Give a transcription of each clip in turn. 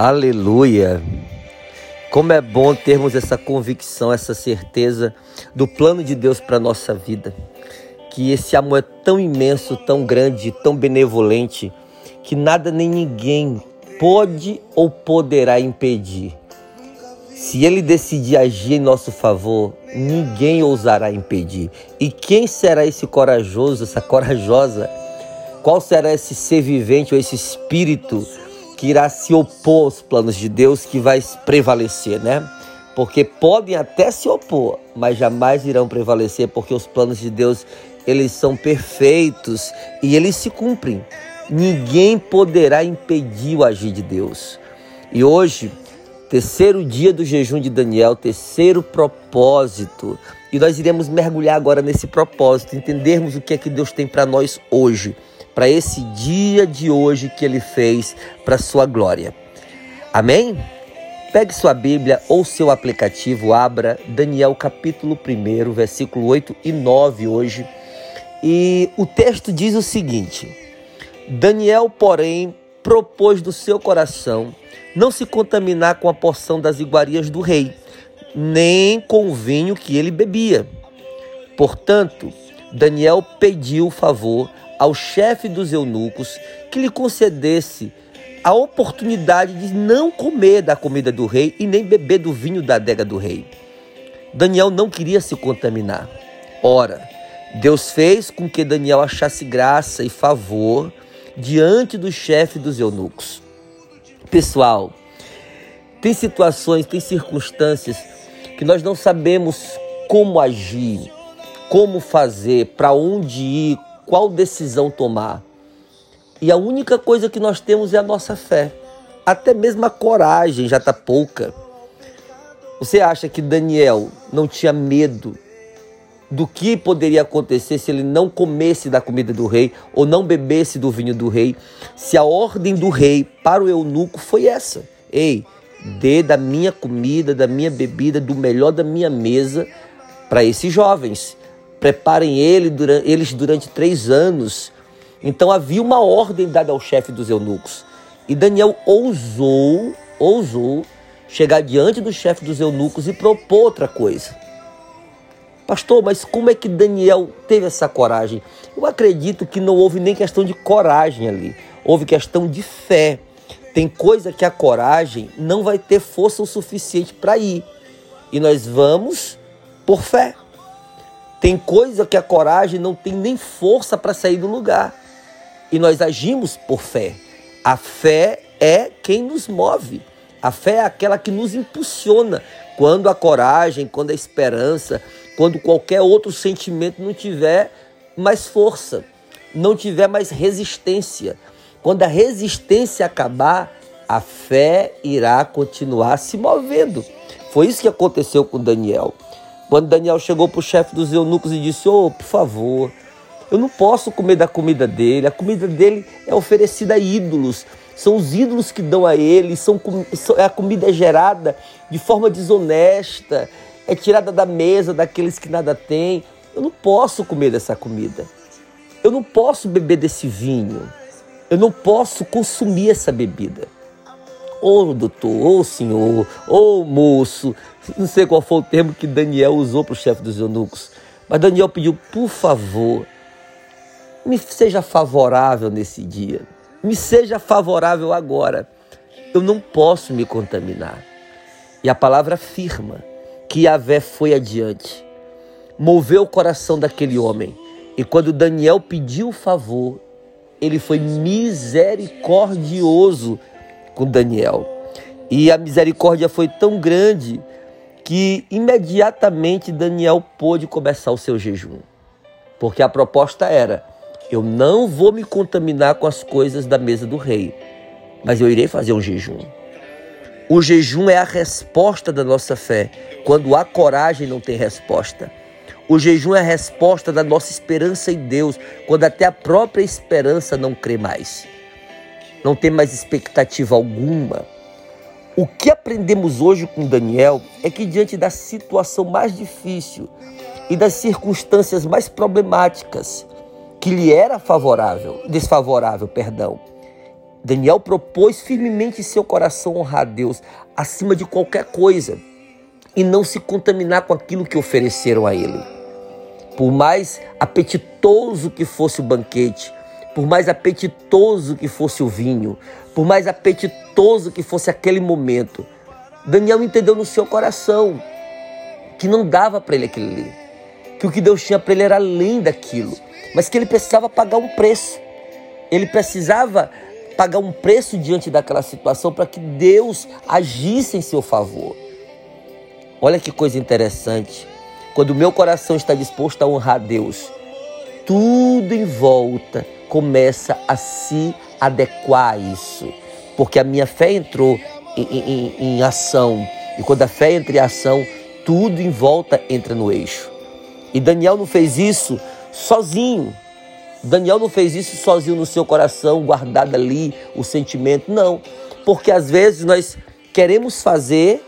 Aleluia! Como é bom termos essa convicção, essa certeza do plano de Deus para a nossa vida. Que esse amor é tão imenso, tão grande, tão benevolente, que nada nem ninguém pode ou poderá impedir. Se ele decidir agir em nosso favor, ninguém ousará impedir. E quem será esse corajoso, essa corajosa? Qual será esse ser vivente ou esse espírito que irá se opor aos planos de Deus, que vai prevalecer, né? Porque podem até se opor, mas jamais irão prevalecer, porque os planos de Deus, eles são perfeitos e eles se cumprem. Ninguém poderá impedir o agir de Deus. E hoje, terceiro dia do jejum de Daniel, terceiro propósito. E nós iremos mergulhar agora nesse propósito, entendermos o que é que Deus tem para nós hoje, para esse dia de hoje que ele fez para sua glória. Amém? Pegue sua Bíblia ou seu aplicativo, abra Daniel capítulo 1, versículo 8 e 9 hoje. E o texto diz o seguinte: Daniel, porém, propôs do seu coração não se contaminar com a porção das iguarias do rei, nem com o vinho que ele bebia. Portanto, Daniel pediu o favor ao chefe dos eunucos que lhe concedesse a oportunidade de não comer da comida do rei e nem beber do vinho da adega do rei. Daniel não queria se contaminar. Ora, Deus fez com que Daniel achasse graça e favor diante do chefe dos eunucos. Pessoal, tem situações, tem circunstâncias que nós não sabemos como agir, como fazer, para onde ir, qual decisão tomar. E a única coisa que nós temos é a nossa fé. Até mesmo a coragem já está pouca. Você acha que Daniel não tinha medo do que poderia acontecer se ele não comesse da comida do rei ou não bebesse do vinho do rei, se a ordem do rei para o eunuco foi essa: ei, dê da minha comida, da minha bebida, do melhor da minha mesa para esses jovens. Preparem ele, eles durante três anos. Então havia uma ordem dada ao chefe dos eunucos. E Daniel ousou, ousou chegar diante do chefe dos eunucos e propor outra coisa. Pastor, mas como é que Daniel teve essa coragem? Eu acredito que não houve nem questão de coragem ali, houve questão de fé. Tem coisa que a coragem não vai ter força o suficiente para ir. E nós vamos por fé. Tem coisa que a coragem não tem nem força para sair do lugar. E nós agimos por fé. A fé é quem nos move. A fé é aquela que nos impulsiona. Quando a coragem, quando a esperança, quando qualquer outro sentimento não tiver mais força, não tiver mais resistência. Quando a resistência acabar, a fé irá continuar se movendo. Foi isso que aconteceu com Daniel. Quando Daniel chegou para o chefe dos eunucos e disse: oh, por favor, eu não posso comer da comida dele, a comida dele é oferecida a ídolos. São os ídolos que dão a ele, são, a comida é gerada de forma desonesta, é tirada da mesa daqueles que nada têm. Eu não posso comer dessa comida. Eu não posso beber desse vinho. Eu não posso consumir essa bebida. Oh, doutor, oh, senhor, oh, moço, não sei qual foi o termo que Daniel usou para o chefe dos eunucos, mas Daniel pediu, por favor, me seja favorável nesse dia, me seja favorável agora. Eu não posso me contaminar. E a palavra afirma que Yahvé foi adiante, moveu o coração daquele homem. E quando Daniel pediu o favor, ele foi misericordioso com Daniel. E a misericórdia foi tão grande que imediatamente Daniel pôde começar o seu jejum. Porque a proposta era: eu não vou me contaminar com as coisas da mesa do rei, mas eu irei fazer um jejum. O jejum é a resposta da nossa fé, quando a coragem não tem resposta. O jejum é a resposta da nossa esperança em Deus, quando até a própria esperança não crê mais. Não tem mais expectativa alguma. O que aprendemos hoje com Daniel é que, diante da situação mais difícil e das circunstâncias mais problemáticas, que lhe era favorável, desfavorável, perdão, Daniel propôs firmemente em seu coração honrar a Deus acima de qualquer coisa e não se contaminar com aquilo que ofereceram a ele. Por mais apetitoso que fosse o banquete, por mais apetitoso que fosse o vinho, por mais apetitoso que fosse aquele momento, Daniel entendeu no seu coração que não dava para ele aquilo ali, que o que Deus tinha para ele era além daquilo, mas que ele precisava pagar um preço. Ele precisava pagar um preço diante daquela situação para que Deus agisse em seu favor. Olha que coisa interessante. Quando o meu coração está disposto a honrar Deus, tudo em volta começa a se adequar a isso. Porque a minha fé entrou em, em, em ação. E quando a fé entra em ação, tudo em volta entra no eixo. E Daniel não fez isso sozinho. Daniel não fez isso sozinho no seu coração, guardado ali o sentimento. Não. Porque às vezes nós queremos fazer,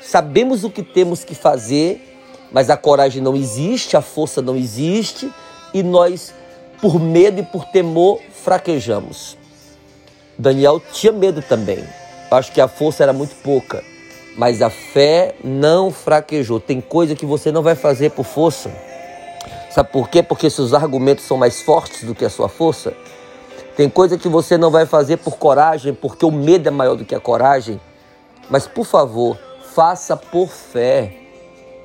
sabemos o que temos que fazer, mas a coragem não existe, a força não existe e nós por medo e por temor fraquejamos. Daniel tinha medo também. Acho que a força era muito pouca, mas a fé não fraquejou. Tem coisa que você não vai fazer por força. Sabe por quê? Porque seus argumentos são mais fortes do que a sua força. Tem coisa que você não vai fazer por coragem, porque o medo é maior do que a coragem. Mas por favor, faça por fé.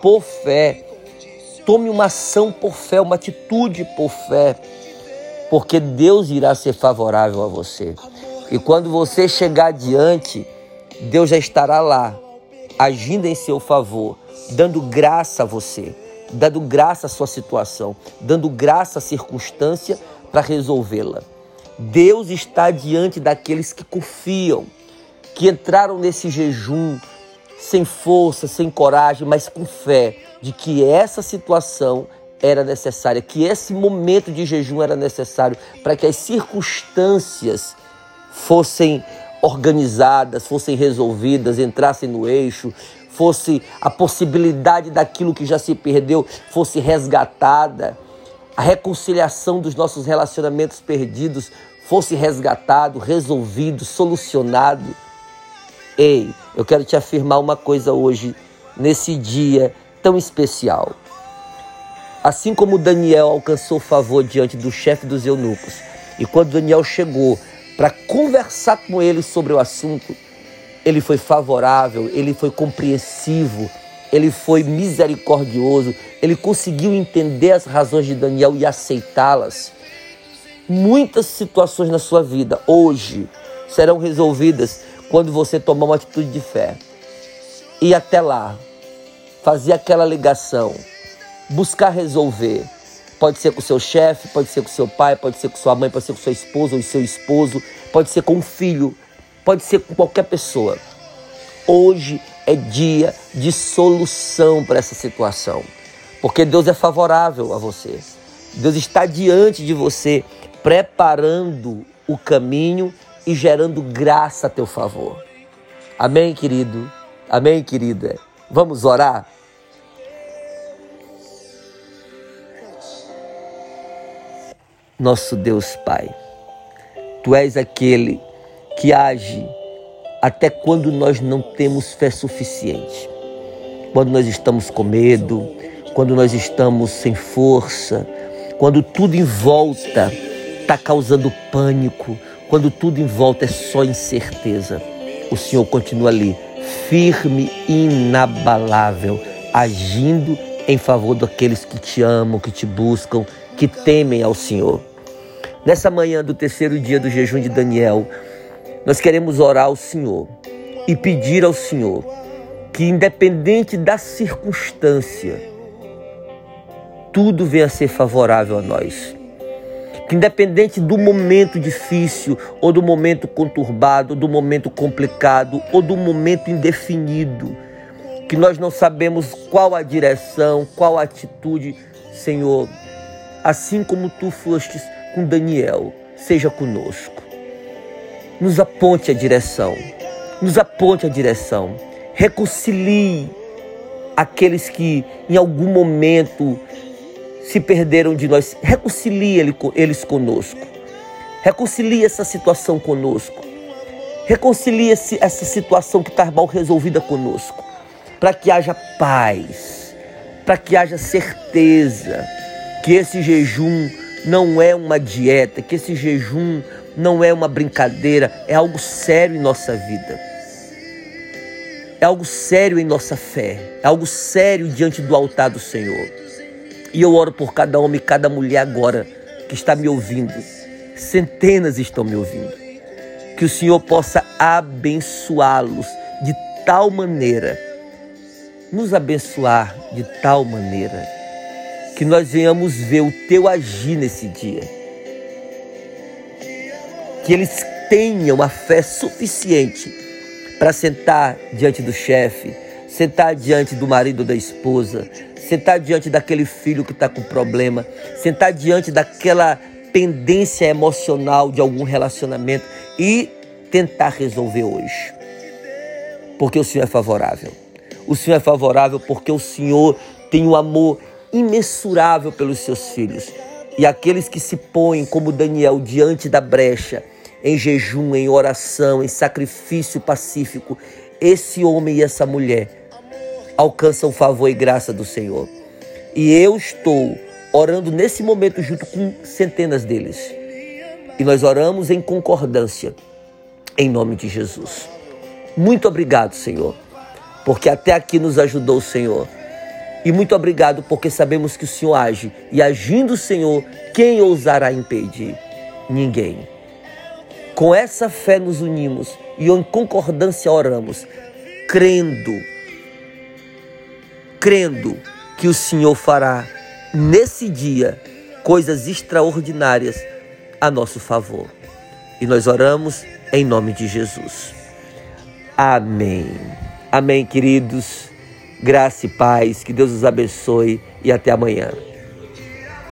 Por fé. Tome uma ação por fé, uma atitude por fé porque Deus irá ser favorável a você. E quando você chegar adiante, Deus já estará lá, agindo em seu favor, dando graça a você, dando graça à sua situação, dando graça à circunstância para resolvê-la. Deus está diante daqueles que confiam, que entraram nesse jejum sem força, sem coragem, mas com fé de que essa situação era necessária, que esse momento de jejum era necessário para que as circunstâncias fossem organizadas, fossem resolvidas, entrassem no eixo, fosse a possibilidade daquilo que já se perdeu fosse resgatada, a reconciliação dos nossos relacionamentos perdidos fosse resgatado, resolvido, solucionado. Ei, eu quero te afirmar uma coisa hoje, nesse dia tão especial. Assim como Daniel alcançou favor diante do chefe dos eunucos, e quando Daniel chegou para conversar com ele sobre o assunto, ele foi favorável, ele foi compreensivo, ele foi misericordioso, ele conseguiu entender as razões de Daniel e aceitá-las. Muitas situações na sua vida hoje serão resolvidas quando você tomar uma atitude de fé. E até lá, fazer aquela ligação buscar resolver. Pode ser com seu chefe, pode ser com seu pai, pode ser com sua mãe, pode ser com sua esposa ou seu esposo, pode ser com um filho, pode ser com qualquer pessoa. Hoje é dia de solução para essa situação, porque Deus é favorável a você. Deus está diante de você, preparando o caminho e gerando graça a teu favor. Amém, querido? Amém, querida? Vamos orar? Nosso Deus Pai. Tu és aquele que age até quando nós não temos fé suficiente. Quando nós estamos com medo, quando nós estamos sem força, quando tudo em volta está causando pânico, quando tudo em volta é só incerteza. O Senhor continua ali, firme e inabalável, agindo em favor daqueles que te amam, que te buscam, que temem ao Senhor. Nessa manhã do terceiro dia do jejum de Daniel, nós queremos orar ao Senhor e pedir ao Senhor que, independente da circunstância, tudo venha a ser favorável a nós. Que, independente do momento difícil, ou do momento conturbado, ou do momento complicado, ou do momento indefinido, que nós não sabemos qual a direção, qual a atitude, Senhor, assim como tu fostes com Daniel, seja conosco. Nos aponte a direção, nos aponte a direção, reconcilie aqueles que em algum momento se perderam de nós, reconcilie eles conosco, reconcilie essa situação conosco, reconcilie essa situação que está mal resolvida conosco, para que haja paz, para que haja certeza que esse jejum não é uma dieta, que esse jejum não é uma brincadeira, é algo sério em nossa vida. É algo sério em nossa fé, é algo sério diante do altar do Senhor. E eu oro por cada homem e cada mulher agora que está me ouvindo. Centenas estão me ouvindo. Que o Senhor possa abençoá-los de tal maneira, nos abençoar de tal maneira, que nós venhamos ver o teu agir nesse dia que eles tenham a fé suficiente para sentar diante do chefe, sentar diante do marido ou da esposa, sentar diante daquele filho que está com problema, sentar diante daquela pendência emocional de algum relacionamento e tentar resolver hoje. Porque o Senhor é favorável. O Senhor é favorável porque o Senhor tem um amor imensurável pelos seus filhos. E aqueles que se põem como Daniel diante da brecha, em jejum, em oração, em sacrifício pacífico, esse homem e essa mulher alcançam favor e graça do Senhor. E eu estou orando nesse momento junto com centenas deles. E nós oramos em concordância, em nome de Jesus. Muito obrigado, Senhor, porque até aqui nos ajudou o Senhor. E muito obrigado porque sabemos que o Senhor age. E agindo o Senhor, quem ousará impedir? Ninguém. Com essa fé nos unimos e em concordância oramos, crendo, crendo que o Senhor fará nesse dia coisas extraordinárias a nosso favor. E nós oramos em nome de Jesus. Amém. Amém, queridos. Graça e paz. Que Deus os abençoe e até amanhã.